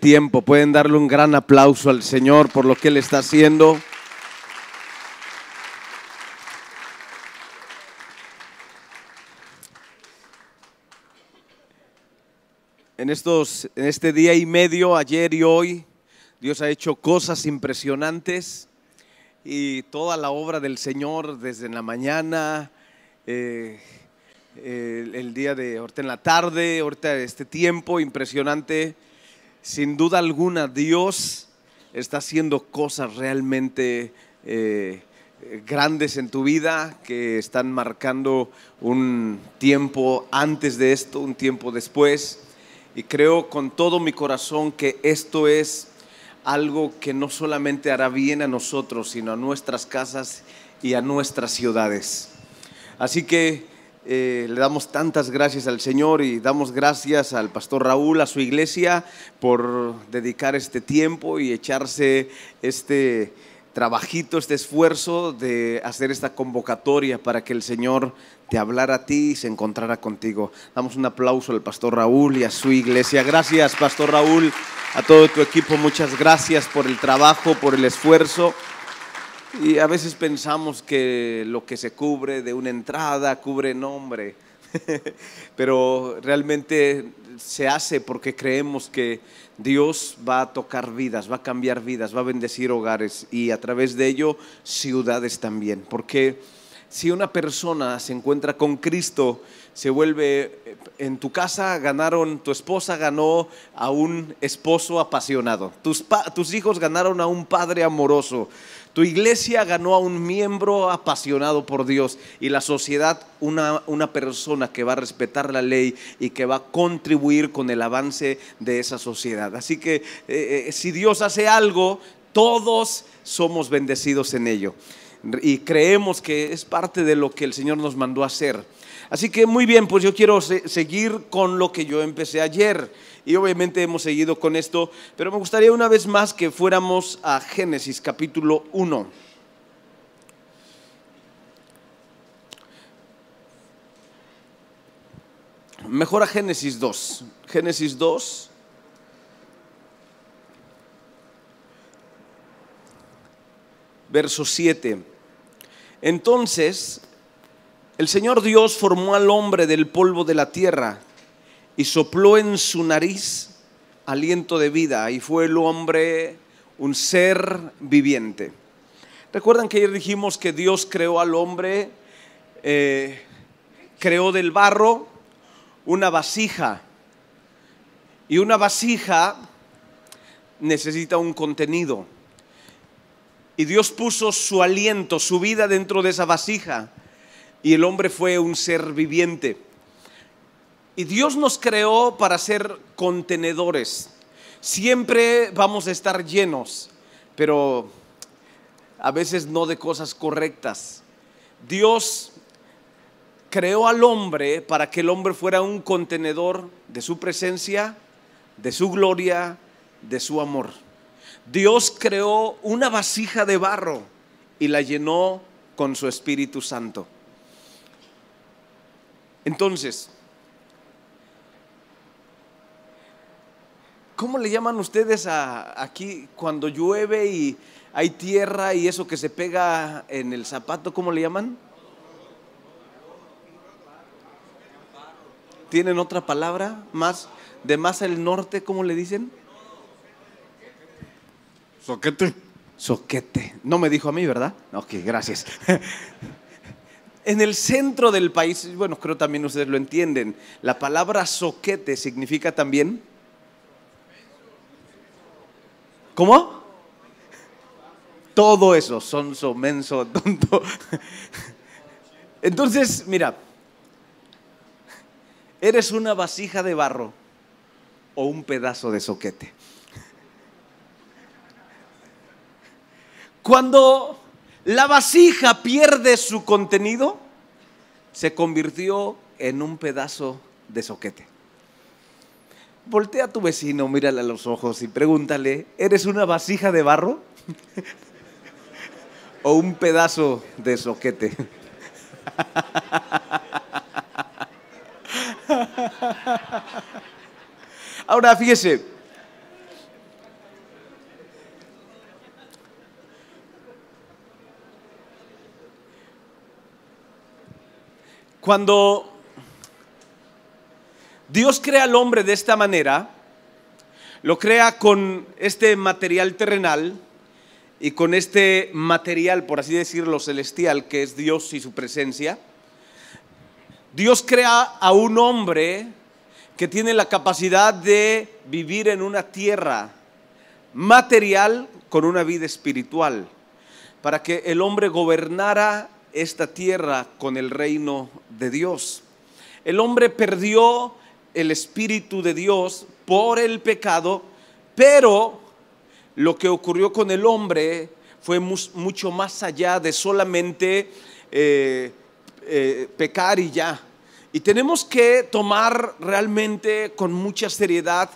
tiempo. Pueden darle un gran aplauso al Señor por lo que Él está haciendo. En, estos, en este día y medio, ayer y hoy, Dios ha hecho cosas impresionantes y toda la obra del Señor desde la mañana, eh, el, el día de ahorita en la tarde, ahorita este tiempo impresionante. Sin duda alguna, Dios está haciendo cosas realmente eh, grandes en tu vida que están marcando un tiempo antes de esto, un tiempo después. Y creo con todo mi corazón que esto es algo que no solamente hará bien a nosotros, sino a nuestras casas y a nuestras ciudades. Así que eh, le damos tantas gracias al Señor y damos gracias al pastor Raúl, a su iglesia, por dedicar este tiempo y echarse este trabajito, este esfuerzo de hacer esta convocatoria para que el Señor te hablara a ti y se encontrara contigo. Damos un aplauso al pastor Raúl y a su iglesia. Gracias, pastor Raúl, a todo tu equipo. Muchas gracias por el trabajo, por el esfuerzo. Y a veces pensamos que lo que se cubre de una entrada cubre nombre, pero realmente se hace porque creemos que Dios va a tocar vidas, va a cambiar vidas, va a bendecir hogares y a través de ello ciudades también. Porque si una persona se encuentra con Cristo, se vuelve en tu casa ganaron, tu esposa ganó a un esposo apasionado, tus, tus hijos ganaron a un padre amoroso, tu iglesia ganó a un miembro apasionado por Dios y la sociedad una, una persona que va a respetar la ley y que va a contribuir con el avance de esa sociedad. Así que eh, eh, si Dios hace algo, todos somos bendecidos en ello. Y creemos que es parte de lo que el Señor nos mandó a hacer. Así que muy bien, pues yo quiero seguir con lo que yo empecé ayer. Y obviamente hemos seguido con esto, pero me gustaría una vez más que fuéramos a Génesis capítulo 1. Mejor a Génesis 2. Génesis 2. Verso 7. Entonces, el Señor Dios formó al hombre del polvo de la tierra y sopló en su nariz aliento de vida y fue el hombre un ser viviente. ¿Recuerdan que ayer dijimos que Dios creó al hombre, eh, creó del barro una vasija y una vasija necesita un contenido? Y Dios puso su aliento, su vida dentro de esa vasija y el hombre fue un ser viviente. Y Dios nos creó para ser contenedores. Siempre vamos a estar llenos, pero a veces no de cosas correctas. Dios creó al hombre para que el hombre fuera un contenedor de su presencia, de su gloria, de su amor. Dios creó una vasija de barro y la llenó con su Espíritu Santo. Entonces, ¿Cómo le llaman ustedes a, aquí cuando llueve y hay tierra y eso que se pega en el zapato? ¿Cómo le llaman? ¿Tienen otra palabra más de más al norte? ¿Cómo le dicen? Soquete. Soquete. No me dijo a mí, ¿verdad? Ok, gracias. En el centro del país, bueno, creo también ustedes lo entienden, la palabra soquete significa también ¿Cómo? Todo eso, sonso, menso, tonto. Entonces, mira, eres una vasija de barro o un pedazo de soquete. Cuando la vasija pierde su contenido, se convirtió en un pedazo de soquete voltea a tu vecino, mírale a los ojos y pregúntale, ¿eres una vasija de barro? ¿O un pedazo de soquete? Ahora, fíjese, cuando Dios crea al hombre de esta manera, lo crea con este material terrenal y con este material, por así decirlo, celestial, que es Dios y su presencia. Dios crea a un hombre que tiene la capacidad de vivir en una tierra material con una vida espiritual, para que el hombre gobernara esta tierra con el reino de Dios. El hombre perdió el Espíritu de Dios por el pecado, pero lo que ocurrió con el hombre fue mucho más allá de solamente eh, eh, pecar y ya. Y tenemos que tomar realmente con mucha seriedad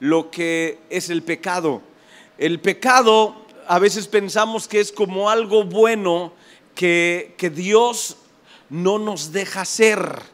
lo que es el pecado. El pecado a veces pensamos que es como algo bueno que, que Dios no nos deja hacer.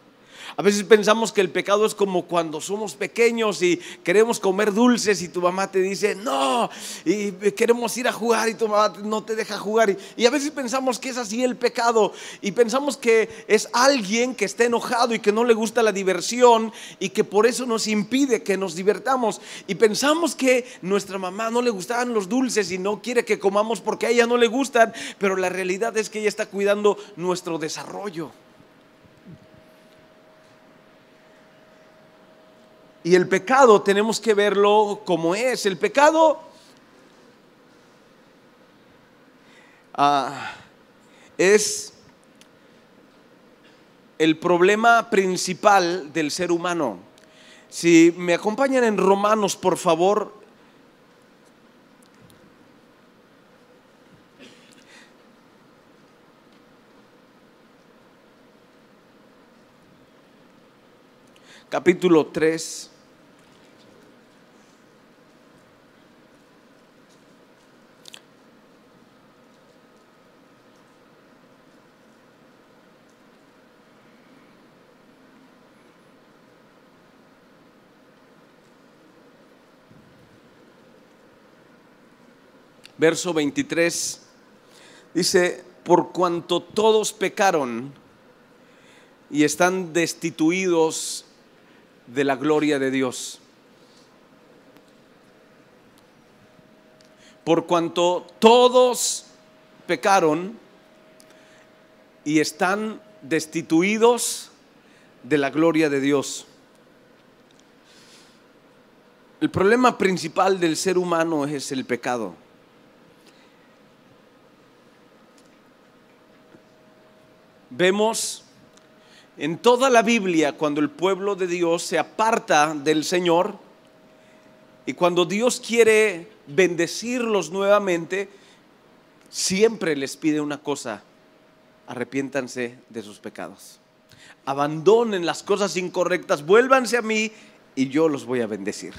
A veces pensamos que el pecado es como cuando somos pequeños y queremos comer dulces y tu mamá te dice, no, y queremos ir a jugar y tu mamá no te deja jugar. Y, a veces pensamos que es así el pecado y pensamos que es alguien que está enojado y que no le gusta la diversión y que por eso nos impide que nos divertamos. Y pensamos que nuestra mamá no le gustaban los dulces y no quiere que comamos porque a ella no le gustan, pero la realidad es que ella está cuidando nuestro desarrollo. Y el pecado tenemos que verlo como es. El pecado ah, es el problema principal del ser humano. Si me acompañan en Romanos, por favor. Capítulo 3. Verso 23, dice, por cuanto todos pecaron y están destituidos de la gloria de Dios. Por cuanto todos pecaron y están destituidos de la gloria de Dios. El problema principal del ser humano es el pecado. Vemos en toda la Biblia cuando el pueblo de Dios se aparta del Señor y cuando Dios quiere bendecirlos nuevamente, siempre les pide una cosa, arrepiéntanse de sus pecados. Abandonen las cosas incorrectas, vuélvanse a mí y yo los voy a bendecir.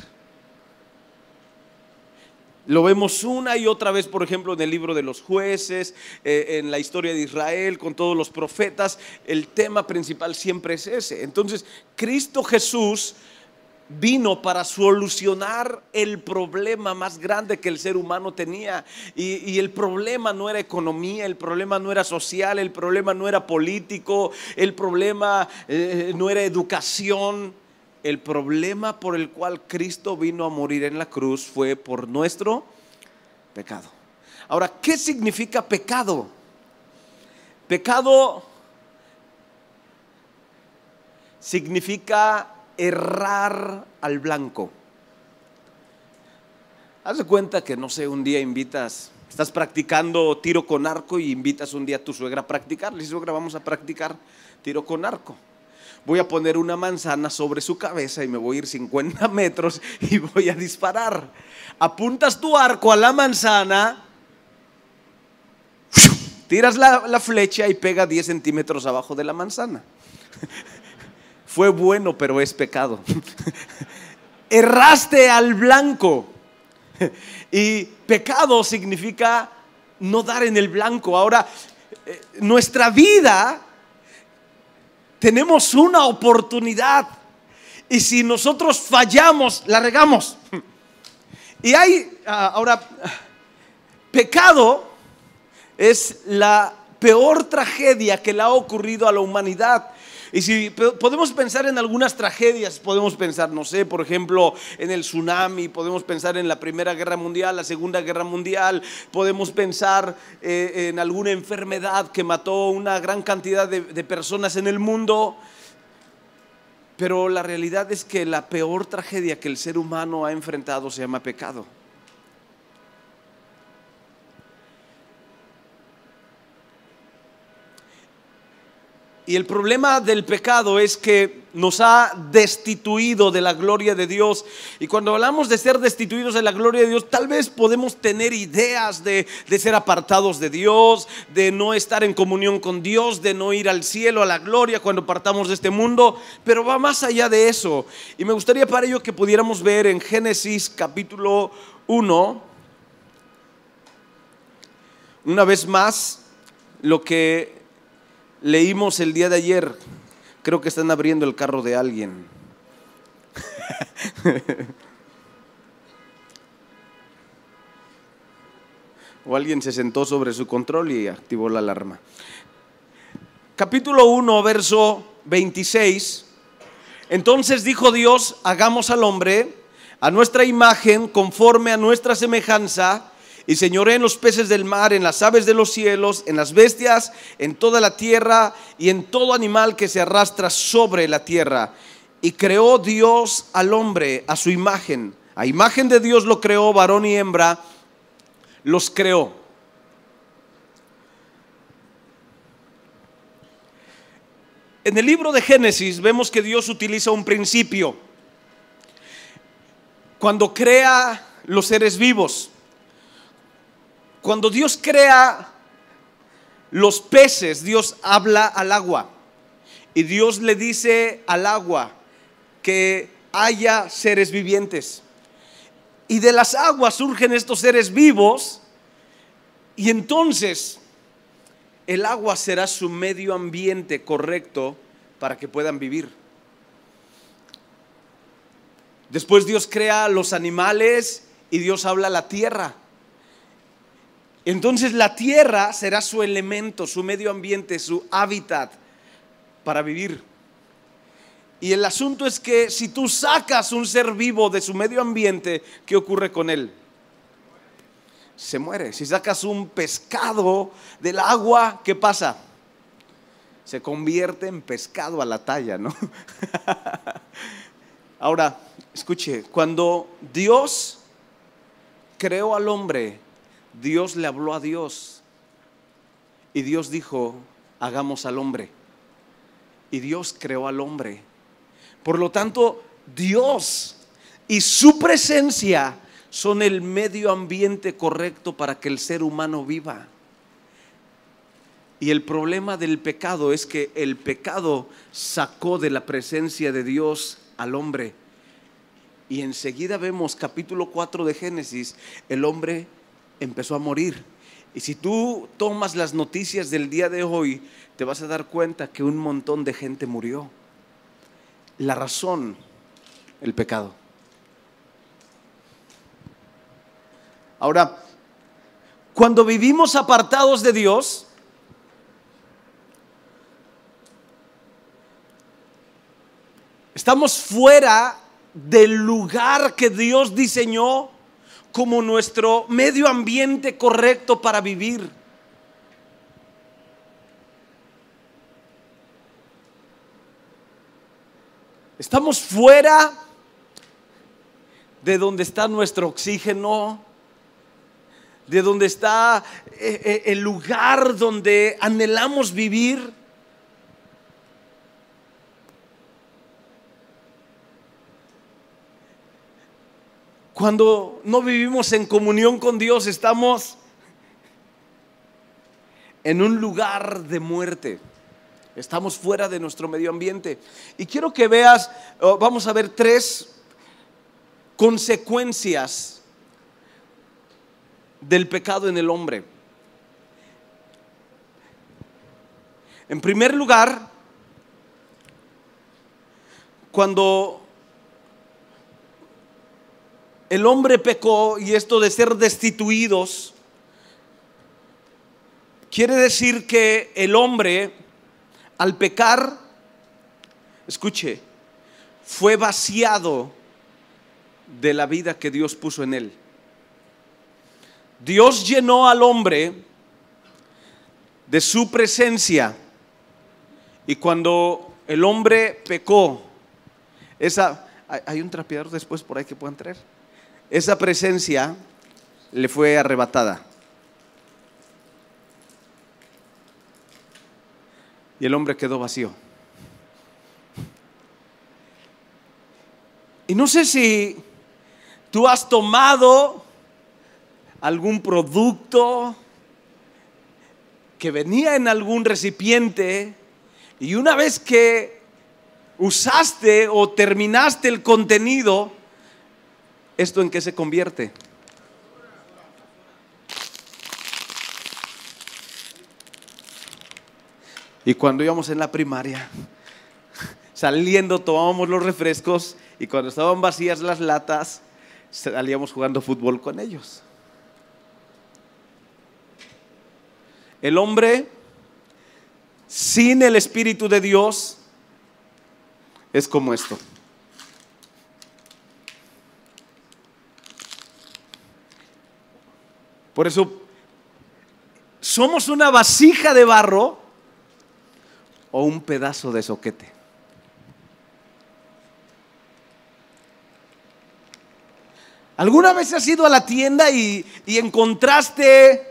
Lo vemos una y otra vez, por ejemplo, en el libro de los jueces, eh, en la historia de Israel, con todos los profetas. El tema principal siempre es ese. Entonces, Cristo Jesús vino para solucionar el problema más grande que el ser humano tenía. Y, el problema no era economía, el problema no era social, el problema no era político, el problema eh, no era educación el problema por el cual Cristo vino a morir en la cruz fue por nuestro pecado. Ahora, ¿qué significa pecado? Pecado significa errar al blanco. Haz de cuenta que, no sé, un día invitas, estás practicando tiro con arco y invitas un día a tu suegra a practicar. Le suegra, vamos a practicar tiro con arco voy a poner una manzana sobre su cabeza y me voy a ir 50 metros y voy a disparar. Apuntas tu arco a la manzana, tiras la, flecha y pega 10 centímetros abajo de la manzana. Fue bueno, pero es pecado. Erraste al blanco. Y pecado significa no dar en el blanco. Ahora, eh, nuestra vida tenemos una oportunidad. Y si nosotros fallamos, la regamos. Y hay, ah, ahora, pecado es la peor tragedia que le ha ocurrido a la humanidad. Y si podemos pensar en algunas tragedias, podemos pensar, no sé, por ejemplo, en el tsunami, podemos pensar en la Primera Guerra Mundial, la Segunda Guerra Mundial, podemos pensar eh, en alguna enfermedad que mató una gran cantidad de, de personas en el mundo. Pero la realidad es que la peor tragedia que el ser humano ha enfrentado se llama pecado. Y el problema del pecado es que nos ha destituido de la gloria de Dios. Y cuando hablamos de ser destituidos de la gloria de Dios, tal vez podemos tener ideas de, ser apartados de Dios, de no estar en comunión con Dios, de no ir al cielo, a la gloria cuando partamos de este mundo. Pero va más allá de eso. Y me gustaría para ello que pudiéramos ver en Génesis capítulo 1, una vez más, lo que leímos el día de ayer, creo que están abriendo el carro de alguien. o alguien se sentó sobre su control y activó la alarma. Capítulo 1, verso 26. Entonces dijo Dios, hagamos al hombre a nuestra imagen, conforme a nuestra semejanza, y señoré en los peces del mar, en las aves de los cielos, en las bestias, en toda la tierra y en todo animal que se arrastra sobre la tierra. Y creó Dios al hombre a su imagen. A imagen de Dios lo creó, varón y hembra, los creó. En el libro de Génesis vemos que Dios utiliza un principio. Cuando crea los seres vivos, cuando Dios crea los peces, Dios habla al agua. Y Dios le dice al agua que haya seres vivientes. Y de las aguas surgen estos seres vivos. Y entonces el agua será su medio ambiente correcto para que puedan vivir. Después Dios crea los animales y Dios habla a la tierra. Entonces la tierra será su elemento, su medio ambiente, su hábitat para vivir. Y el asunto es que si tú sacas un ser vivo de su medio ambiente, ¿qué ocurre con él? Se muere. Si sacas un pescado del agua, ¿qué pasa? Se convierte en pescado a la talla, ¿no? Ahora, escuche, cuando Dios creó al hombre, Dios le habló a Dios y Dios dijo, hagamos al hombre. Y Dios creó al hombre. Por lo tanto, Dios y su presencia son el medio ambiente correcto para que el ser humano viva. Y el problema del pecado es que el pecado sacó de la presencia de Dios al hombre. Y enseguida vemos capítulo 4 de Génesis, el hombre empezó a morir. Y si tú tomas las noticias del día de hoy, te vas a dar cuenta que un montón de gente murió. La razón, el pecado. Ahora, cuando vivimos apartados de Dios, estamos fuera del lugar que Dios diseñó como nuestro medio ambiente correcto para vivir. Estamos fuera de donde está nuestro oxígeno, de donde está eh, eh, el lugar donde anhelamos vivir. Cuando no vivimos en comunión con Dios, estamos en un lugar de muerte. Estamos fuera de nuestro medio ambiente. Y quiero que veas, oh, vamos a ver tres consecuencias del pecado en el hombre. En primer lugar, cuando el hombre pecó y esto de ser destituidos, quiere decir que el hombre al pecar escuche, fue vaciado de la vida que Dios puso en él. Dios llenó al hombre de su presencia y cuando el hombre pecó, esa, hay un trapeador después por ahí que puedan traer, esa presencia le fue arrebatada. Y el hombre quedó vacío. Y no sé si tú has tomado algún producto que venía en algún recipiente y una vez que usaste o terminaste el contenido, ¿esto en qué se convierte? Y cuando íbamos en la primaria, saliendo tomábamos los refrescos y cuando estaban vacías las latas, salíamos jugando fútbol con ellos. El hombre sin el Espíritu de Dios es como esto. Por eso somos una vasija de barro o un pedazo de soquete. ¿Alguna vez has ido a la tienda y, encontraste,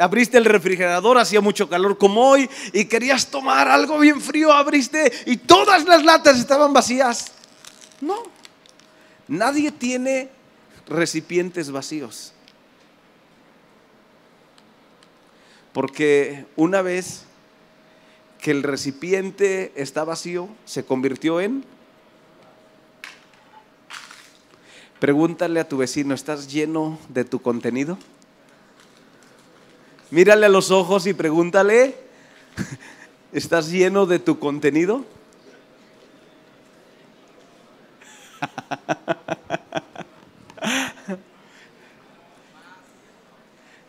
abriste el refrigerador, hacía mucho calor como hoy, y querías tomar algo bien frío, abriste y todas las latas estaban vacías? No, nadie tiene recipientes vacíos. Porque una vez que el recipiente está vacío, se convirtió en... Pregúntale a tu vecino, ¿estás lleno de tu contenido? Mírale a los ojos y pregúntale, ¿estás lleno de tu contenido?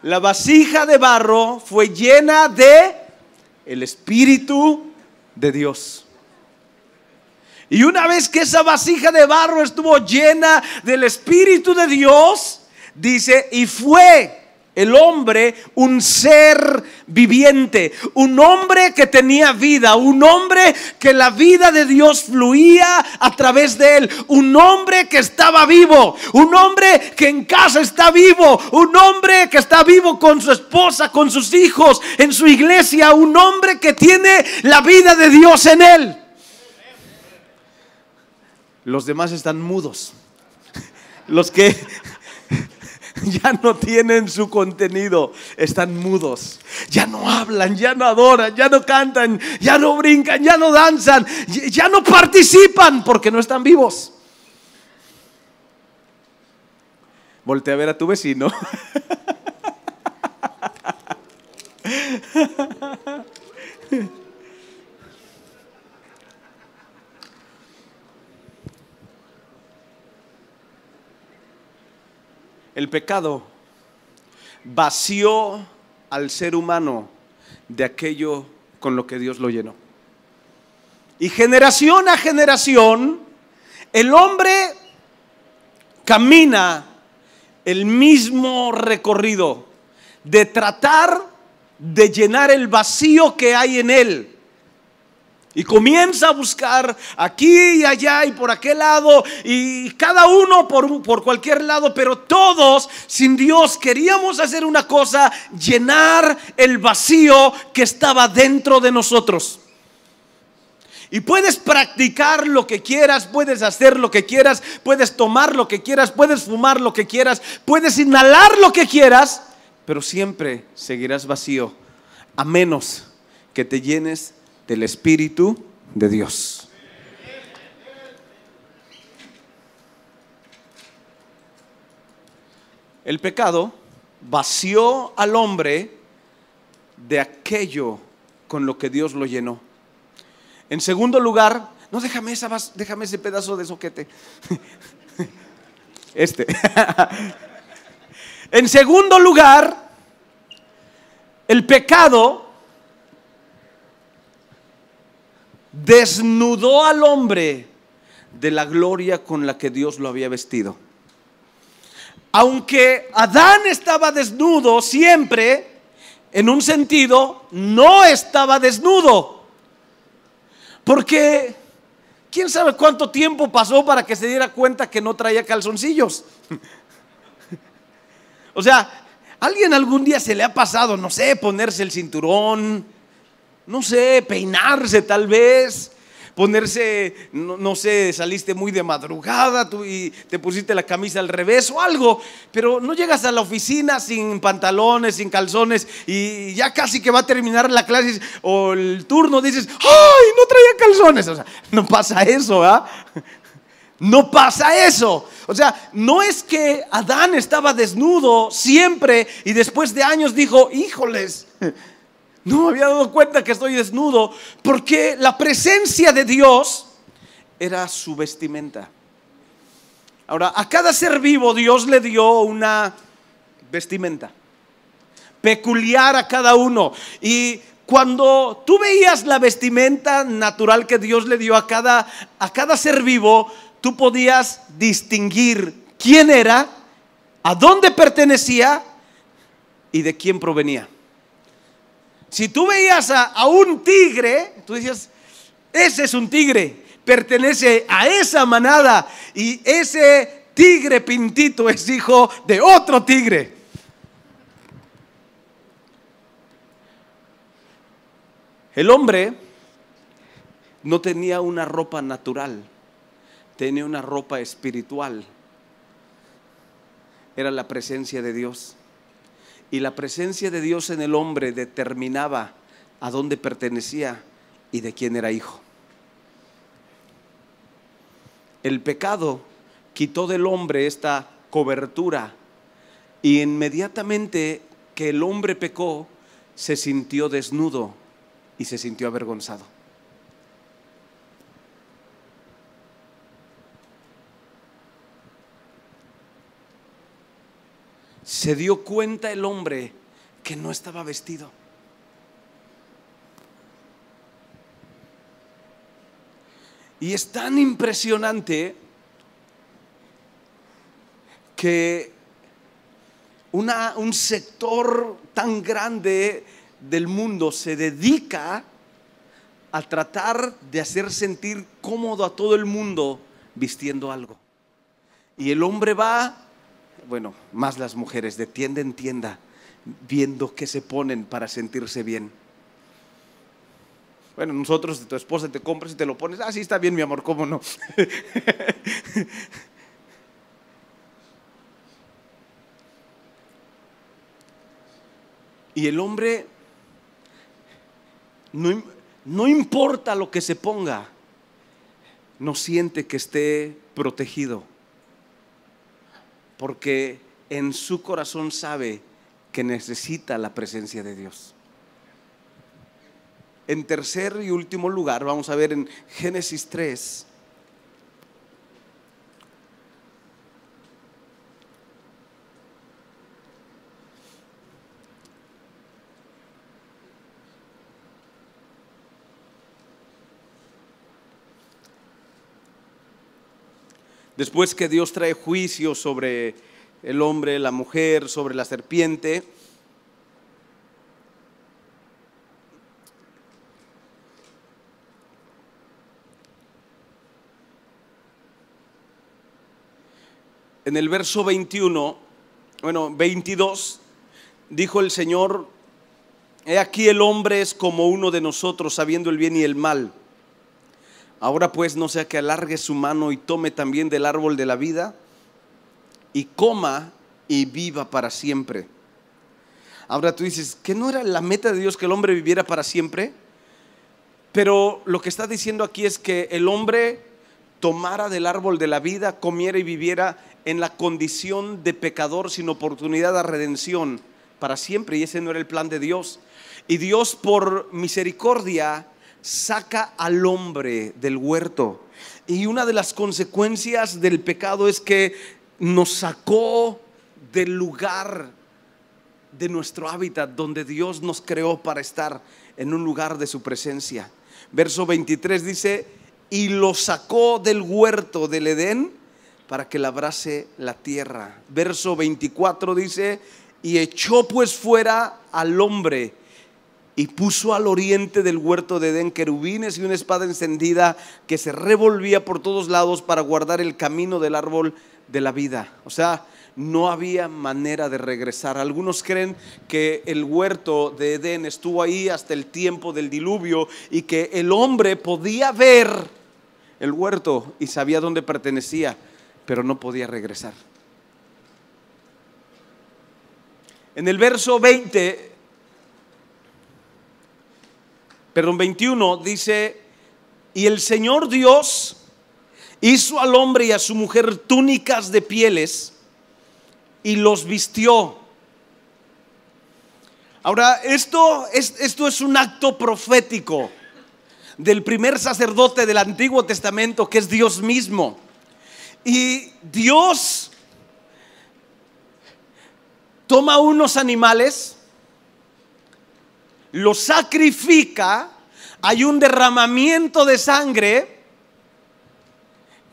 La vasija de barro fue llena de el Espíritu de Dios. Y una vez que esa vasija de barro estuvo llena del Espíritu de Dios, dice, y fue el hombre un ser viviente, un hombre que tenía vida, un hombre que la vida de Dios fluía a través de él, un hombre que estaba vivo, un hombre que en casa está vivo, un hombre que está vivo con su esposa, con sus hijos, en su iglesia, un hombre que tiene la vida de Dios en él. Los demás están mudos. Los que ya no tienen su contenido, están mudos, ya no hablan, ya no adoran, ya no cantan, ya no brincan, ya no danzan, ya no participan porque no están vivos. Volte a ver a tu vecino. El pecado vació al ser humano de aquello con lo que Dios lo llenó. Y generación a generación, el hombre camina el mismo recorrido de tratar de llenar el vacío que hay en él y comienza a buscar aquí y allá y por aquel lado y cada uno por, por cualquier lado, pero todos sin Dios queríamos hacer una cosa, llenar el vacío que estaba dentro de nosotros. Y puedes practicar lo que quieras, puedes hacer lo que quieras, puedes tomar lo que quieras, puedes fumar lo que quieras, puedes inhalar lo que quieras, pero siempre seguirás vacío, a menos que te llenes del Espíritu de Dios. El pecado vació al hombre de aquello con lo que Dios lo llenó. En segundo lugar, no déjame esa, déjame ese pedazo de soquete. Este. en segundo lugar, el pecado desnudó al hombre de la gloria con la que Dios lo había vestido. Aunque Adán estaba desnudo siempre, en un sentido, no estaba desnudo. Porque, ¿quién sabe cuánto tiempo pasó para que se diera cuenta que no traía calzoncillos? o sea, ¿alguien algún día se le ha pasado, no sé, ponerse el cinturón? No sé, peinarse tal vez ponerse, no, sé, saliste muy de madrugada tú y te pusiste la camisa al revés o algo, pero no llegas a la oficina sin pantalones, sin calzones y ya casi que va a terminar la clase o el turno dices, ¡ay, no traía calzones! O sea, no pasa eso, ¿ah? No pasa eso. O sea, no es que Adán estaba desnudo siempre y después de años dijo, híjoles, no me había dado cuenta que estoy desnudo porque la presencia de Dios era su vestimenta. Ahora, a cada ser vivo Dios le dio una vestimenta peculiar a cada uno. Y cuando tú veías la vestimenta natural que Dios le dio a cada, a cada ser vivo, tú podías distinguir quién era, a dónde pertenecía y de quién provenía. Si tú veías a, un tigre, tú decías, ese es un tigre, pertenece a esa manada y ese tigre pintito es hijo de otro tigre. El hombre no tenía una ropa natural, tenía una ropa espiritual. Era la presencia de Dios y la presencia de Dios en el hombre determinaba a dónde pertenecía y de quién era hijo. El pecado quitó del hombre esta cobertura y inmediatamente que el hombre pecó, se sintió desnudo y se sintió avergonzado. Se dio cuenta el hombre que no estaba vestido. Y es tan impresionante que un sector tan grande del mundo se dedica a tratar de hacer sentir cómodo a todo el mundo vistiendo algo. Y el hombre va bueno, más las mujeres, de tienda en tienda, viendo qué se ponen para sentirse bien. Bueno, nosotros, tu esposa te compras y te lo pones, ah, sí está bien, mi amor, ¿cómo no? y el hombre, no, no importa lo que se ponga, no siente que esté protegido porque en su corazón sabe que necesita la presencia de Dios. En tercer y último lugar, vamos a ver en Génesis 3. Después que Dios trae juicio sobre el hombre, la mujer, sobre la serpiente, en el verso 21, bueno, 22, dijo el Señor, he aquí el hombre es como uno de nosotros, sabiendo el bien y el mal. Ahora pues no sea que alargue su mano y tome también del árbol de la vida y coma y viva para siempre. Ahora tú dices, que no era la meta de Dios que el hombre viviera para siempre? Pero lo que está diciendo aquí es que el hombre tomara del árbol de la vida, comiera y viviera en la condición de pecador sin oportunidad de redención para siempre. Y ese no era el plan de Dios. Y Dios por misericordia saca al hombre del huerto. Y una de las consecuencias del pecado es que nos sacó del lugar de nuestro hábitat donde Dios nos creó para estar en un lugar de su presencia. Verso 23 dice, y lo sacó del huerto del Edén para que labrase la tierra. Verso 24 dice, y echó pues fuera al hombre y puso al oriente del huerto de Edén querubines y una espada encendida que se revolvía por todos lados para guardar el camino del árbol de la vida. O sea, no había manera de regresar. Algunos creen que el huerto de Edén estuvo ahí hasta el tiempo del diluvio y que el hombre podía ver el huerto y sabía dónde pertenecía, pero no podía regresar. En el verso 20, perdón, 21 dice, y el Señor Dios hizo al hombre y a su mujer túnicas de pieles y los vistió. Ahora, esto es, esto es un acto profético del primer sacerdote del Antiguo Testamento, que es Dios mismo. Y Dios toma unos animales, los sacrifica, hay un derramamiento de sangre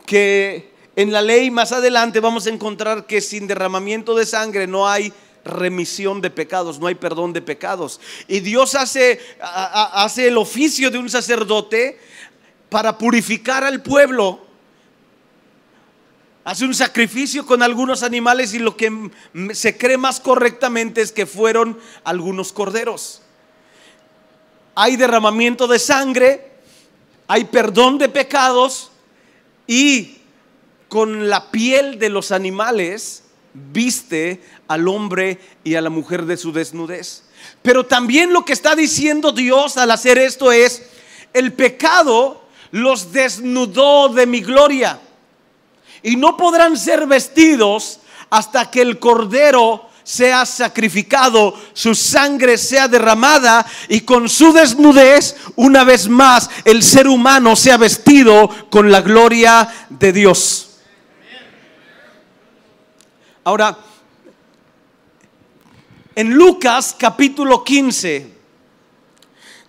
que en la ley más adelante vamos a encontrar que sin derramamiento de sangre no hay remisión de pecados, no hay perdón de pecados. Y Dios hace, hace el oficio de un sacerdote para purificar al pueblo. Hace un sacrificio con algunos animales y lo que se cree más correctamente es que fueron algunos corderos. Hay derramamiento de sangre, hay perdón de pecados y con la piel de los animales viste al hombre y a la mujer de su desnudez. Pero también lo que está diciendo Dios al hacer esto es, el pecado los desnudó de mi gloria y no podrán ser vestidos hasta que el cordero sea sacrificado, su sangre sea derramada y con su desnudez, una vez más, el ser humano sea vestido con la gloria de Dios. Ahora, en Lucas capítulo 15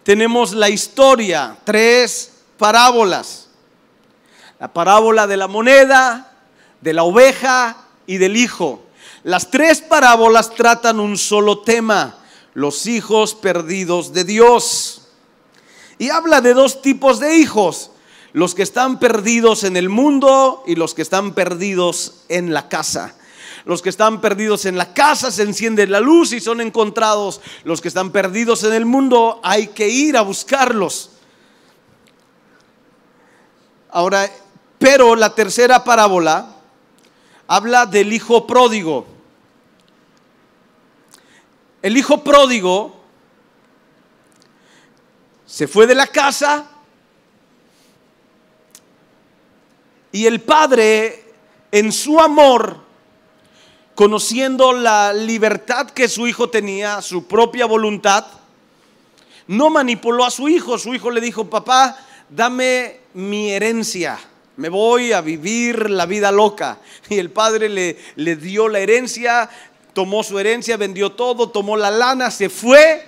tenemos la historia, tres parábolas. La parábola de la moneda, de la oveja y del hijo. Las tres parábolas tratan un solo tema, los hijos perdidos de Dios. Y habla de dos tipos de hijos, los que están perdidos en el mundo y los que están perdidos en la casa. Los que están perdidos en la casa se enciende la luz y son encontrados. Los que están perdidos en el mundo hay que ir a buscarlos. Ahora, pero la tercera parábola habla del hijo pródigo. El hijo pródigo se fue de la casa y el padre en su amor conociendo la libertad que su hijo tenía, su propia voluntad, no manipuló a su hijo. Su hijo le dijo, papá, dame mi herencia, me voy a vivir la vida loca. Y el padre le, le dio la herencia, tomó su herencia, vendió todo, tomó la lana, se fue,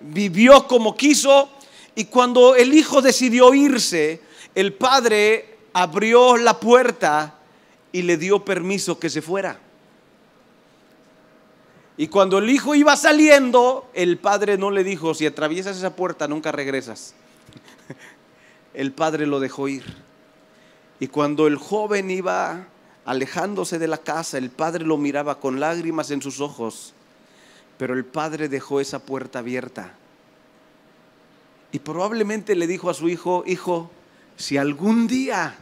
vivió como quiso. Y cuando el hijo decidió irse, el padre abrió la puerta y le dio permiso que se fuera. Y cuando el hijo iba saliendo, el padre no le dijo, si atraviesas esa puerta nunca regresas. El padre lo dejó ir. Y cuando el joven iba alejándose de la casa, el padre lo miraba con lágrimas en sus ojos, pero el padre dejó esa puerta abierta. Y probablemente le dijo a su hijo, hijo, si algún día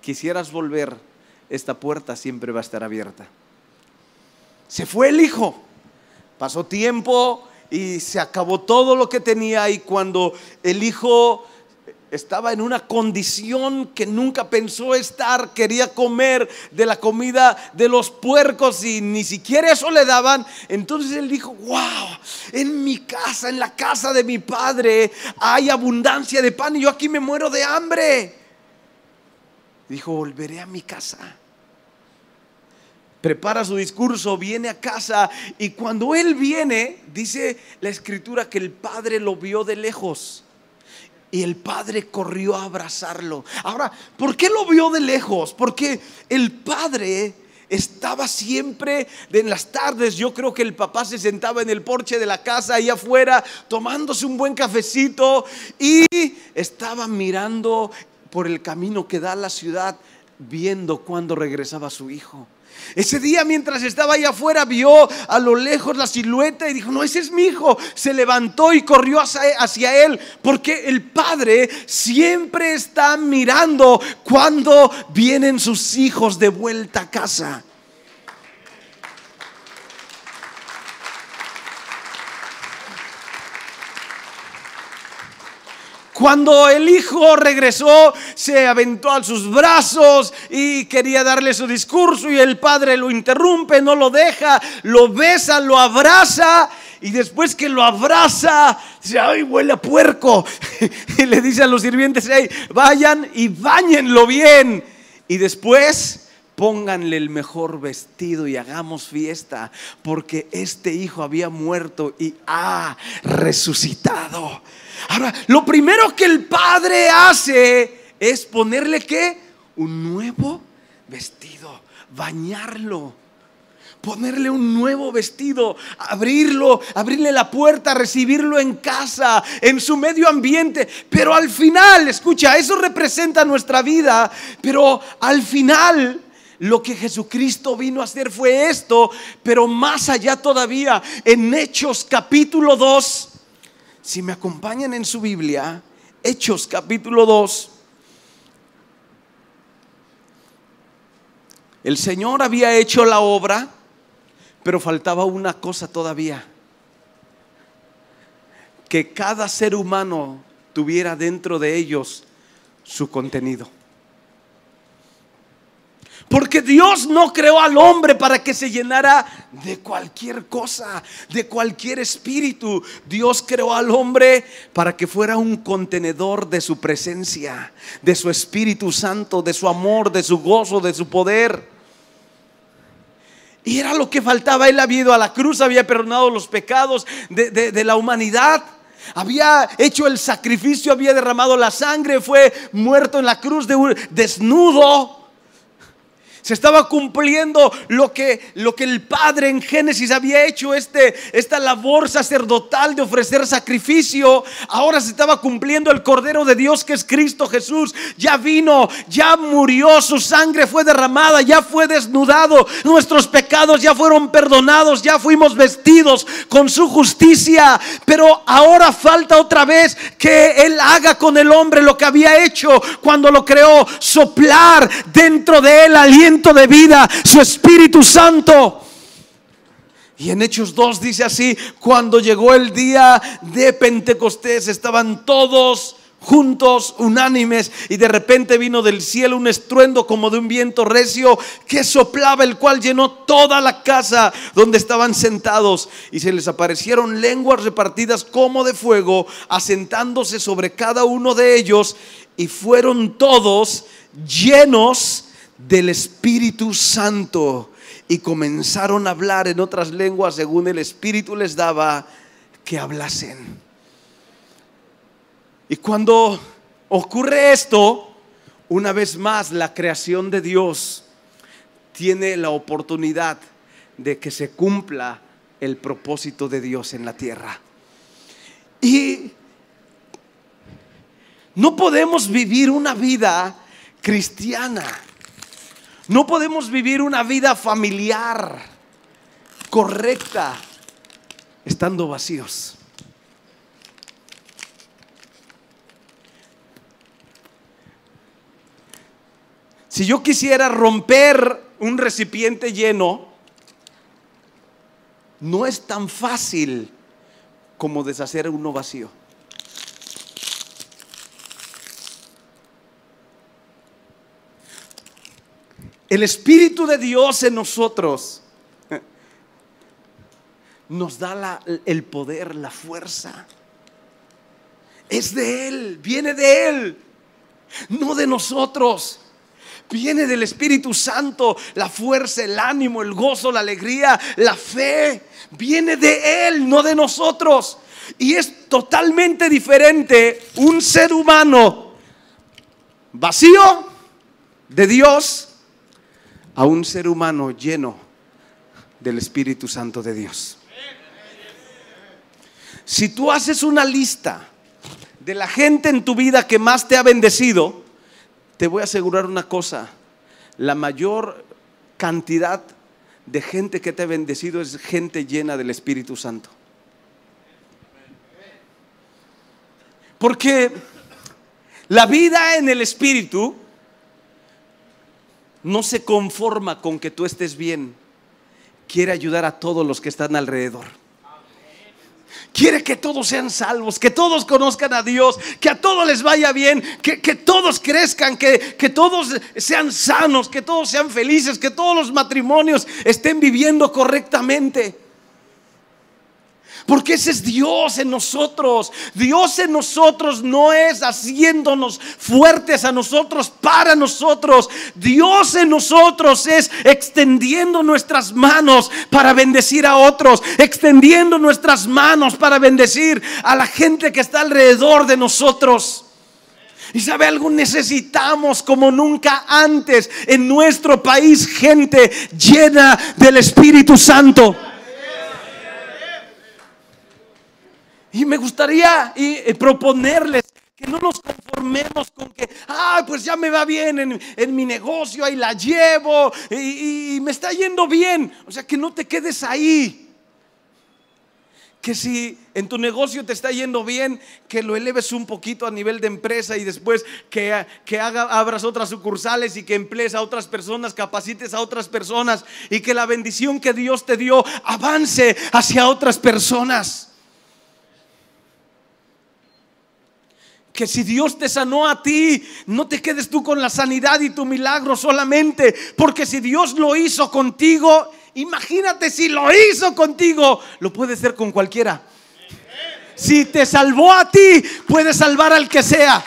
quisieras volver, esta puerta siempre va a estar abierta. Se fue el hijo. Pasó tiempo y se acabó todo lo que tenía y cuando el hijo estaba en una condición que nunca pensó estar, quería comer de la comida de los puercos y ni siquiera eso le daban. Entonces él dijo, wow, en mi casa, en la casa de mi padre, hay abundancia de pan y yo aquí me muero de hambre. Dijo, volveré a mi casa prepara su discurso, viene a casa y cuando él viene, dice la escritura que el padre lo vio de lejos y el padre corrió a abrazarlo. Ahora, ¿por qué lo vio de lejos? Porque el padre estaba siempre en las tardes. Yo creo que el papá se sentaba en el porche de la casa ahí afuera tomándose un buen cafecito y estaba mirando por el camino que da a la ciudad viendo cuando regresaba su hijo. Ese día mientras estaba ahí afuera vio a lo lejos la silueta y dijo, no, ese es mi hijo. Se levantó y corrió hacia, él porque el padre siempre está mirando cuando vienen sus hijos de vuelta a casa. Cuando el hijo regresó, se aventó a sus brazos y quería darle su discurso y el padre lo interrumpe, no lo deja, lo besa, lo abraza y después que lo abraza, dice, ay, huele a puerco. Y le dice a los sirvientes, vayan y bañenlo bien. Y después pónganle el mejor vestido y hagamos fiesta, porque este hijo había muerto y ha resucitado. Ahora, lo primero que el padre hace es ponerle qué? Un nuevo vestido, bañarlo ponerle un nuevo vestido, abrirlo, abrirle la puerta, recibirlo en casa, en su medio ambiente. Pero al final, escucha, eso representa nuestra vida, pero al final lo que Jesucristo vino a hacer fue esto, pero más allá todavía, en Hechos capítulo 2, si me acompañan en su Biblia, Hechos capítulo 2, el Señor había hecho la obra, pero faltaba una cosa todavía, que cada ser humano tuviera dentro de ellos su contenido. Porque Dios no creó al hombre para que se llenara de cualquier cosa, de cualquier espíritu. Dios creó al hombre para que fuera un contenedor de su presencia, de su Espíritu Santo, de su amor, de su gozo, de su poder. Y era lo que faltaba. Él había ido a la cruz, había perdonado los pecados de, la humanidad. Había hecho el sacrificio, había derramado la sangre, fue muerto en la cruz de desnudo se estaba cumpliendo lo que, lo que el Padre en Génesis había hecho, este, esta labor sacerdotal de ofrecer sacrificio. Ahora se estaba cumpliendo el Cordero de Dios que es Cristo Jesús. Ya vino, ya murió, su sangre fue derramada, ya fue desnudado, nuestros pecados ya fueron perdonados, ya fuimos vestidos con su justicia. Pero ahora falta otra vez que Él haga con el hombre lo que había hecho cuando lo creó, soplar dentro de Él aliento de vida, su Espíritu Santo. Y en Hechos 2 dice así, cuando llegó el día de Pentecostés estaban todos juntos, unánimes, y de repente vino del cielo un estruendo como de un viento recio que soplaba, el cual llenó toda la casa donde estaban sentados, y se les aparecieron lenguas repartidas como de fuego, asentándose sobre cada uno de ellos, y fueron todos llenos del Espíritu Santo y comenzaron a hablar en otras lenguas según el Espíritu les daba que hablasen. Y cuando ocurre esto, una vez más la creación de Dios tiene la oportunidad de que se cumpla el propósito de Dios en la tierra. Y no podemos vivir una vida cristiana no podemos vivir una vida familiar correcta estando vacíos. Si yo quisiera romper un recipiente lleno, no es tan fácil como deshacer uno vacío. El Espíritu de Dios en nosotros nos da el poder, la fuerza. Es de Él, viene de Él, no de nosotros. Viene del Espíritu Santo, la fuerza, el ánimo, el gozo, la alegría, la fe. Viene de Él, no de nosotros. Y es totalmente diferente un ser humano vacío de Dios a un ser humano lleno del Espíritu Santo de Dios. Si tú haces una lista de la gente en tu vida que más te ha bendecido, te voy a asegurar una cosa, la mayor cantidad de gente que te ha bendecido es gente llena del Espíritu Santo. Porque la vida en el Espíritu no se conforma con que tú estés bien, quiere ayudar a todos los que están alrededor. Quiere que todos sean salvos, que todos conozcan a Dios, que a todos les vaya bien, que, todos crezcan, que, que todos sean sanos, que todos sean felices, que todos los matrimonios estén viviendo correctamente. Porque ese es Dios en nosotros. Dios en nosotros no es haciéndonos fuertes a nosotros para nosotros. Dios en nosotros es extendiendo nuestras manos para bendecir a otros. Extendiendo nuestras manos para bendecir a la gente que está alrededor de nosotros. Y sabe algo, necesitamos como nunca antes en nuestro país gente llena del Espíritu Santo. Y me gustaría eh, proponerles que no nos conformemos con que, ah, pues ya me va bien en, mi negocio, ahí la llevo y, y, me está yendo bien. O sea, que no te quedes ahí. Que si en tu negocio te está yendo bien, que lo eleves un poquito a nivel de empresa y después que, que haga, abras otras sucursales y que emplees a otras personas, capacites a otras personas y que la bendición que Dios te dio avance hacia otras personas. Que si Dios te sanó a ti, no te quedes tú con la sanidad y tu milagro solamente, porque si Dios lo hizo contigo, imagínate si lo hizo contigo, lo puede hacer con cualquiera. Si te salvó a ti, puede salvar al que sea.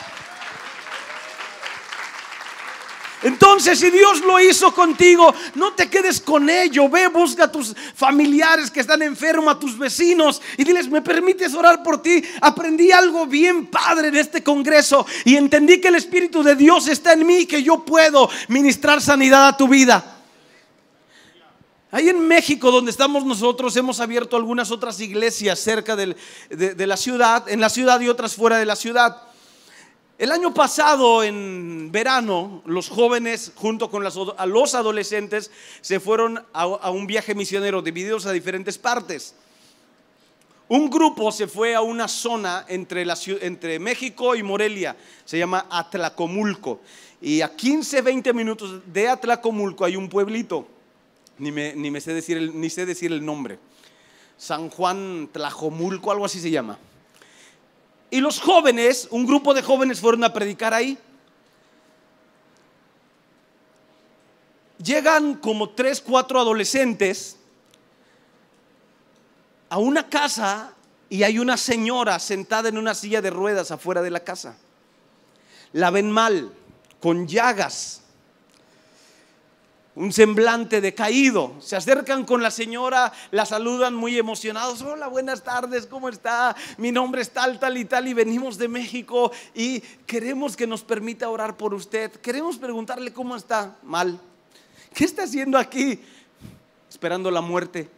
Entonces, si Dios lo hizo contigo, no te quedes con ello. Ve, busca a tus familiares que están enfermos, a tus vecinos y diles, ¿me permites orar por ti? Aprendí algo bien padre en este congreso y entendí que el Espíritu de Dios está en mí, que yo puedo ministrar sanidad a tu vida. Ahí en México, donde estamos nosotros, hemos abierto algunas otras iglesias cerca de la ciudad, en la ciudad y otras fuera de la ciudad. El año pasado, en verano, los jóvenes junto con los adolescentes se fueron a, un viaje misionero divididos a diferentes partes. Un grupo se fue a una zona entre, México y Morelia, se llama Atlacomulco. Y a 15, 20 minutos de Atlacomulco hay un pueblito, ni me, sé, decir ni sé decir el nombre. San Juan Tlajomulco, algo así se llama. Y los jóvenes, un grupo de jóvenes fueron a predicar ahí. Llegan como tres, cuatro adolescentes a una casa y hay una señora sentada en una silla de ruedas afuera de la casa. La ven mal, con llagas, un semblante decaído. Se acercan con la señora, la saludan muy emocionados. Hola, buenas tardes, ¿cómo está? Mi nombre es tal, tal y tal y venimos de México y queremos que nos permita orar por usted. Queremos preguntarle cómo está. Mal. ¿Qué está haciendo aquí? Esperando la muerte.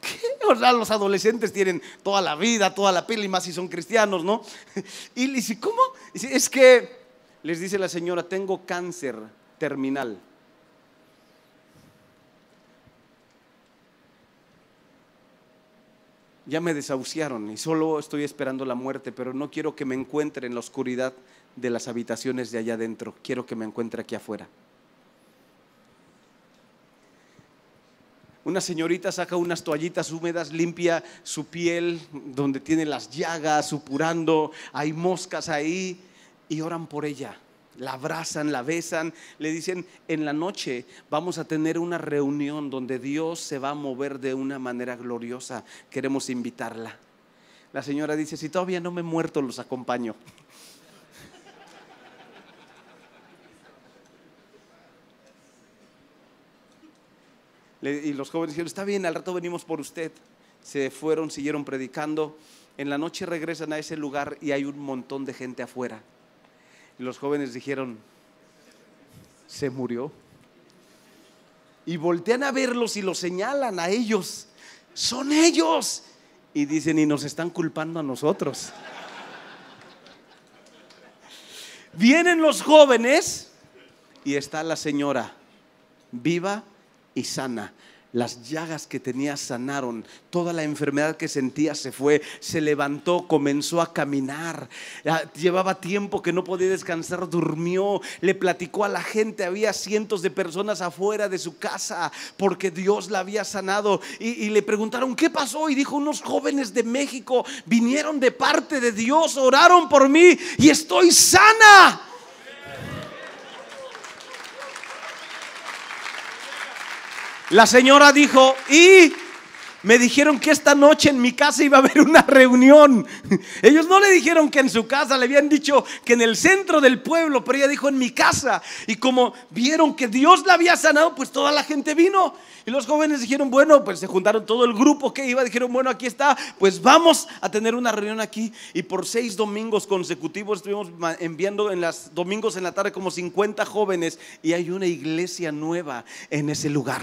¿Qué? O sea, los adolescentes tienen toda la vida, toda la pila y más si son cristianos, ¿no? Y le dice, ¿cómo? Es que, les dice la señora, tengo cáncer terminal. Ya me desahuciaron y solo estoy esperando la muerte, pero no quiero que me encuentre en la oscuridad de las habitaciones de allá adentro, quiero que me encuentre aquí afuera. Una señorita saca unas toallitas húmedas, limpia su piel donde tiene las llagas, supurando, hay moscas ahí y oran por ella la abrazan, la besan, le dicen, en la noche vamos a tener una reunión donde Dios se va a mover de una manera gloriosa, queremos invitarla. La señora dice, si todavía no me he muerto, los acompaño. y los jóvenes dijeron, está bien, al rato venimos por usted. Se fueron, siguieron predicando. En la noche regresan a ese lugar y hay un montón de gente afuera. Y los jóvenes dijeron, se murió. Y voltean a verlos y los señalan a ellos. Son ellos. Y dicen, y nos están culpando a nosotros. Vienen los jóvenes y está la señora viva y sana. Las llagas que tenía sanaron, toda la enfermedad que sentía se fue, se levantó, comenzó a caminar. Llevaba tiempo que no podía descansar, durmió, le platicó a la gente, había cientos de personas afuera de su casa porque Dios la había sanado. Y, y le preguntaron, ¿qué pasó? Y dijo, unos jóvenes de México vinieron de parte de Dios, oraron por mí y estoy sana. La señora dijo, y me dijeron que esta noche en mi casa iba a haber una reunión. Ellos no le dijeron que en su casa, le habían dicho que en el centro del pueblo, pero ella dijo en mi casa. Y como vieron que Dios la había sanado, pues toda la gente vino. Y los jóvenes dijeron, bueno, pues se juntaron todo el grupo que iba, dijeron, bueno, aquí está, pues vamos a tener una reunión aquí. Y por seis domingos consecutivos estuvimos enviando en los domingos en la tarde como 50 jóvenes y hay una iglesia nueva en ese lugar.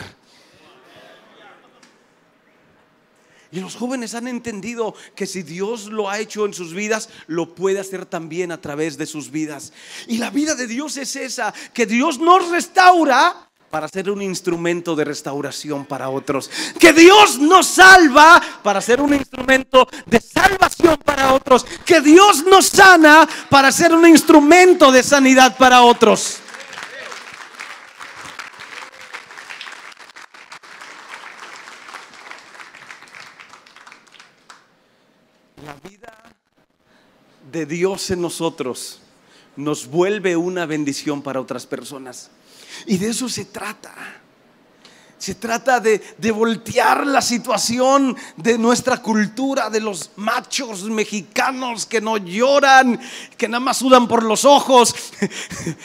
Y los jóvenes han entendido que si Dios lo ha hecho en sus vidas, lo puede hacer también a través de sus vidas. Y la vida de Dios es esa, que Dios nos restaura para ser un instrumento de restauración para otros. Que Dios nos salva para ser un instrumento de salvación para otros. Que Dios nos sana para ser un instrumento de sanidad para otros. De Dios en nosotros nos vuelve una bendición para otras personas. Y de eso se trata. Se trata de, voltear la situación de nuestra cultura, de los machos mexicanos que no lloran, que nada más sudan por los ojos,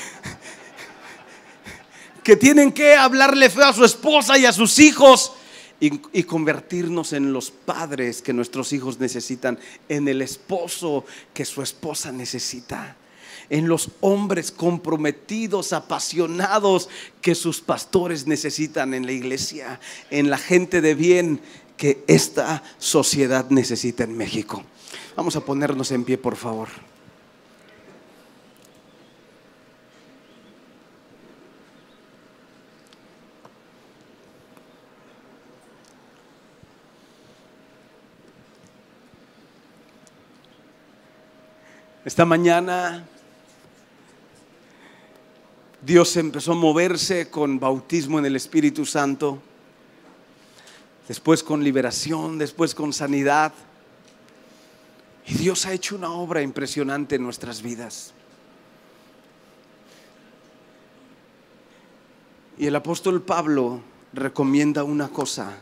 que tienen que hablarle feo a su esposa y a sus hijos y, convertirnos en los padres que nuestros hijos necesitan, en el esposo que su esposa necesita en los hombres comprometidos, apasionados que sus pastores necesitan en la iglesia, en la gente de bien que esta sociedad necesita en México. Vamos a ponernos en pie, por favor. Esta mañana Dios empezó a moverse con bautismo en el Espíritu Santo, después con liberación, después con sanidad. Y Dios ha hecho una obra impresionante en nuestras vidas. Y el apóstol Pablo recomienda una cosa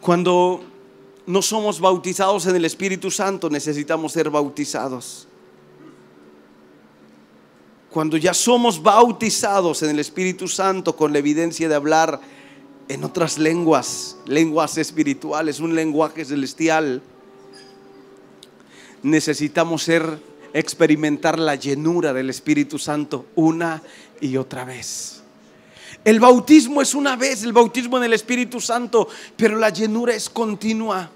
Cuando no somos bautizados en el Espíritu Santo, necesitamos ser bautizados. Cuando ya somos bautizados en el Espíritu Santo con la evidencia de hablar en otras lenguas, lenguas espirituales, un lenguaje celestial, necesitamos ser experimentar la llenura del Espíritu Santo una y otra vez. El bautismo es una vez, el bautismo en el Espíritu Santo, pero la llenura es continua.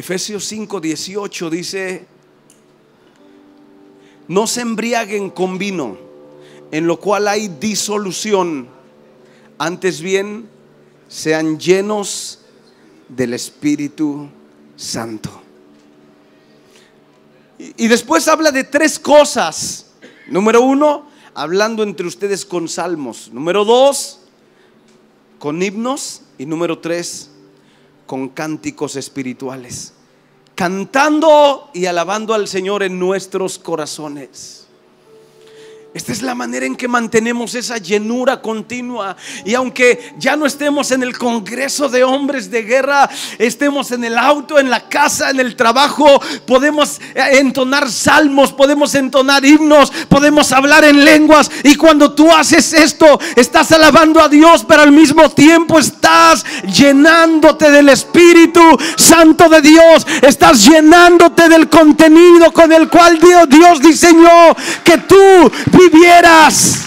Efesios 5, 18 dice, no se embriaguen con vino, en lo cual hay disolución, antes bien sean llenos del Espíritu Santo. Y después habla de tres cosas Número uno, hablando entre ustedes con salmos. Número dos, con himnos. Y número tres, con cánticos espirituales. Cantando y alabando al Señor en nuestros corazones. Esta es la manera en que mantenemos esa llenura continua. Y aunque ya no estemos en el Congreso de Hombres de Guerra, estemos en el auto, en la casa, en el trabajo, podemos eh, entonar salmos, podemos entonar himnos, podemos hablar en lenguas. Y cuando tú haces esto, estás alabando a Dios, pero al mismo tiempo estás llenándote del Espíritu Santo de Dios. Estás llenándote del contenido con el cual Dios, Dios diseñó que tú vivieras.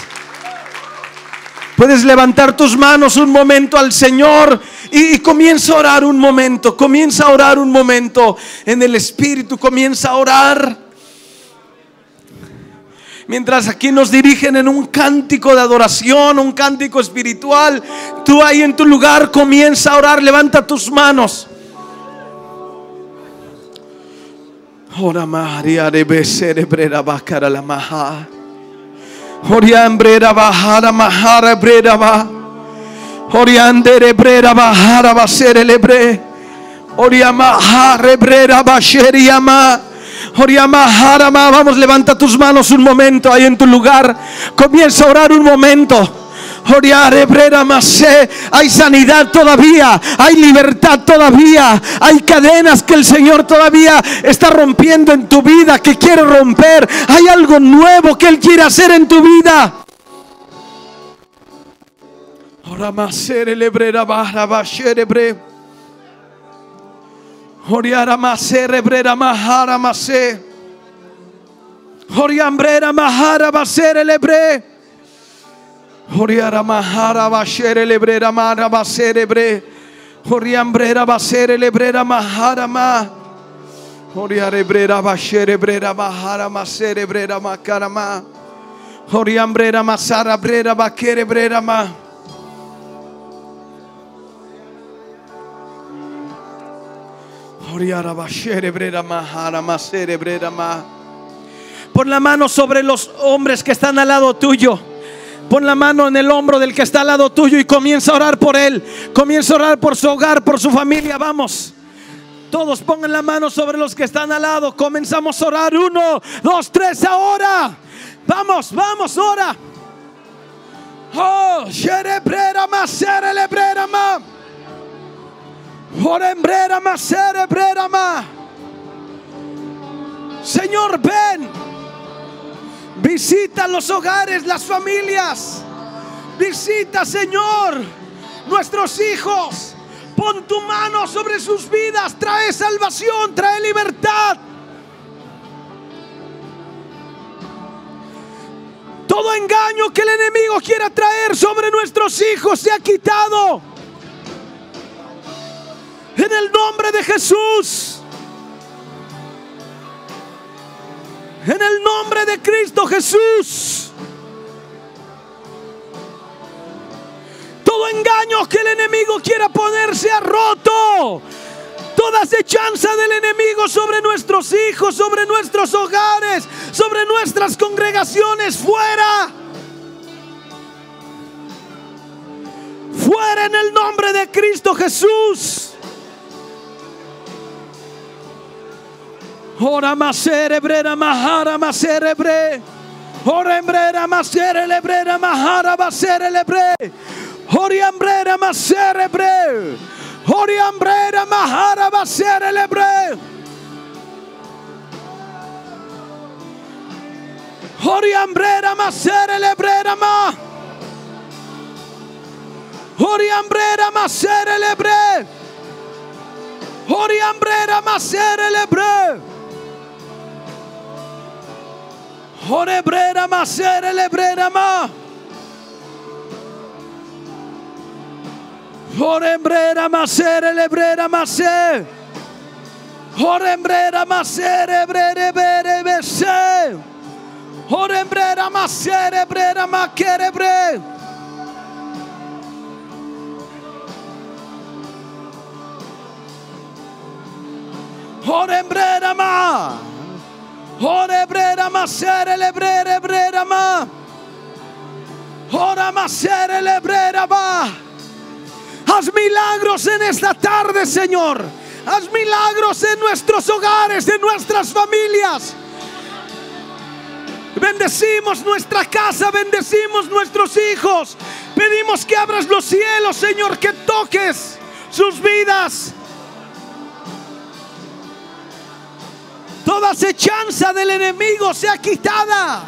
Puedes levantar tus manos un momento al Señor y, comienza a orar un momento, comienza a orar un momento en el Espíritu, comienza a orar. Mientras aquí nos dirigen en un cántico de adoración, un cántico espiritual, tú ahí en tu lugar comienza a orar, levanta tus manos. Ora María de Beserebrera Bacara la Maha. Oriambrera Bajara Mahara Brera Ba. Oriandere Brera Bajara Basere Lebre. Oriamahare Brera Basheriama. Oriamahara Vamos, levanta tus manos un momento ahí en tu lugar. Comienza a orar un momento. Hay sanidad todavía, hay libertad todavía, hay cadenas que el Señor todavía está rompiendo en tu vida, que quiere romper. Hay algo nuevo que Él quiere hacer en tu vida. Ora masere lebrera barra basherebre. Oriara masere brera mahara mase. Oriambrera mahara basere lebre. Oriara mahara bashere lebrera mara baserebre. Oriambrera basere lebrera mahara ma. Oriare brera bashere brera mahara masere brera makarama. Oriambrera masara brera bakere brera ma. Oriara bashere brera mahara masere brera ma. Pon la mano sobre los hombres que están al lado tuyo. Pon la mano en el hombro del que está al lado tuyo y comienza a orar por él. Comienza a orar por su hogar, por su familia. Vamos. Todos pongan la mano sobre los que están al lado. Comenzamos a orar. Uno, dos, tres, ahora. Vamos, vamos, ora. Oh, sherebrera más, cerebrera más. Orembrera cerebrera más. Visita los hogares, las familias. Visita, Señor, nuestros hijos. Pon tu mano sobre sus vidas. Trae salvación, trae libertad. Todo engaño que el enemigo quiera traer sobre nuestros hijos se ha quitado. En el nombre de Jesús. En el nombre de Cristo Jesús. Todo engaño que el enemigo quiera ponerse a roto. Toda acechanza del enemigo sobre nuestros hijos, sobre nuestros hogares, sobre nuestras congregaciones, fuera. Fuera en el nombre de Cristo Jesús. Ora masere brera mahara masere bre. Ora embrera masere lebrera mahara basere lebre. Oriambrera masere bre. Oriambrera mahara basere lebre. Oriambrera masere lebrera ma. Oriambrera masere lebre. Oriambrera masere lebre. Orebrera masere lebrera ma. Orembrera masere lebrera mase. Orembrera masere brere bere bese. Orembrera masere brera makere bre. Orembrera ma. Ora brera masere lebrere brera ma. Haz milagros en esta tarde, Señor. Haz milagros en nuestros hogares, en nuestras familias. Bendecimos nuestra casa, bendecimos nuestros hijos. Pedimos que abras los cielos, Señor, que toques sus vidas. Toda acechanza del enemigo sea quitada.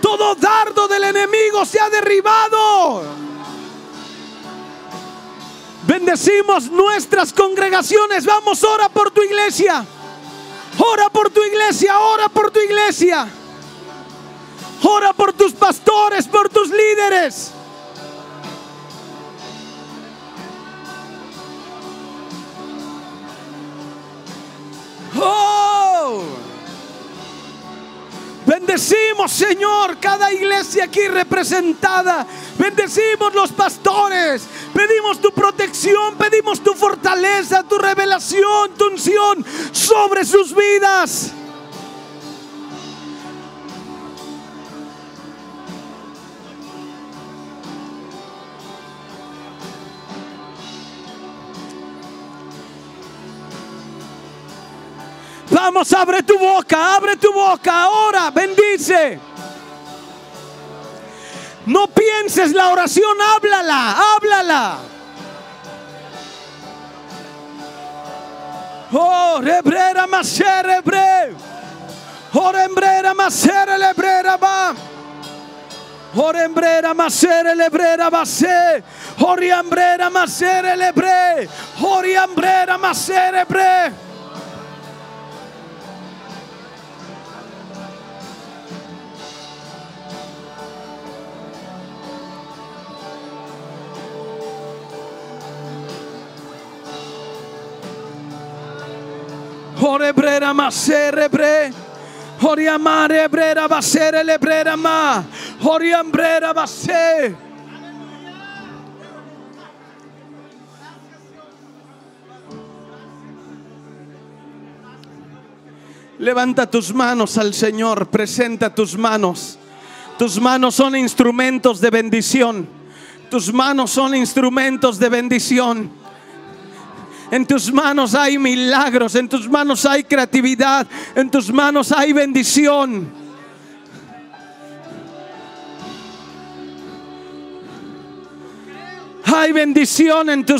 Todo dardo del enemigo sea derribado. Bendecimos nuestras congregaciones. Vamos, ora por tu iglesia. Ora por tu iglesia, ora por tu iglesia. Ora por tus pastores, por tus líderes. Bendecimos, Señor, cada iglesia aquí representada. Bendecimos los pastores. Pedimos tu protección, pedimos tu fortaleza, tu revelación, tu unción sobre sus vidas. Vamos, abre tu boca, abre tu boca ahora, bendice. No pienses la oración, háblala, háblala. Oh, rebrera maser rebre. Orembrera maser lebrera ba. Orembrera maser lebrera base. Oriambrera maser lebre. Oriambrera maser lebre. Brera basere ma. Oriambrera base. Levanta tus manos al Señor, presenta tus manos. Tus manos son instrumentos de bendición. Tus manos son instrumentos de bendición. En tus manos hay milagros, en tus manos hay creatividad, en tus manos hay bendición. Hay bendición en tus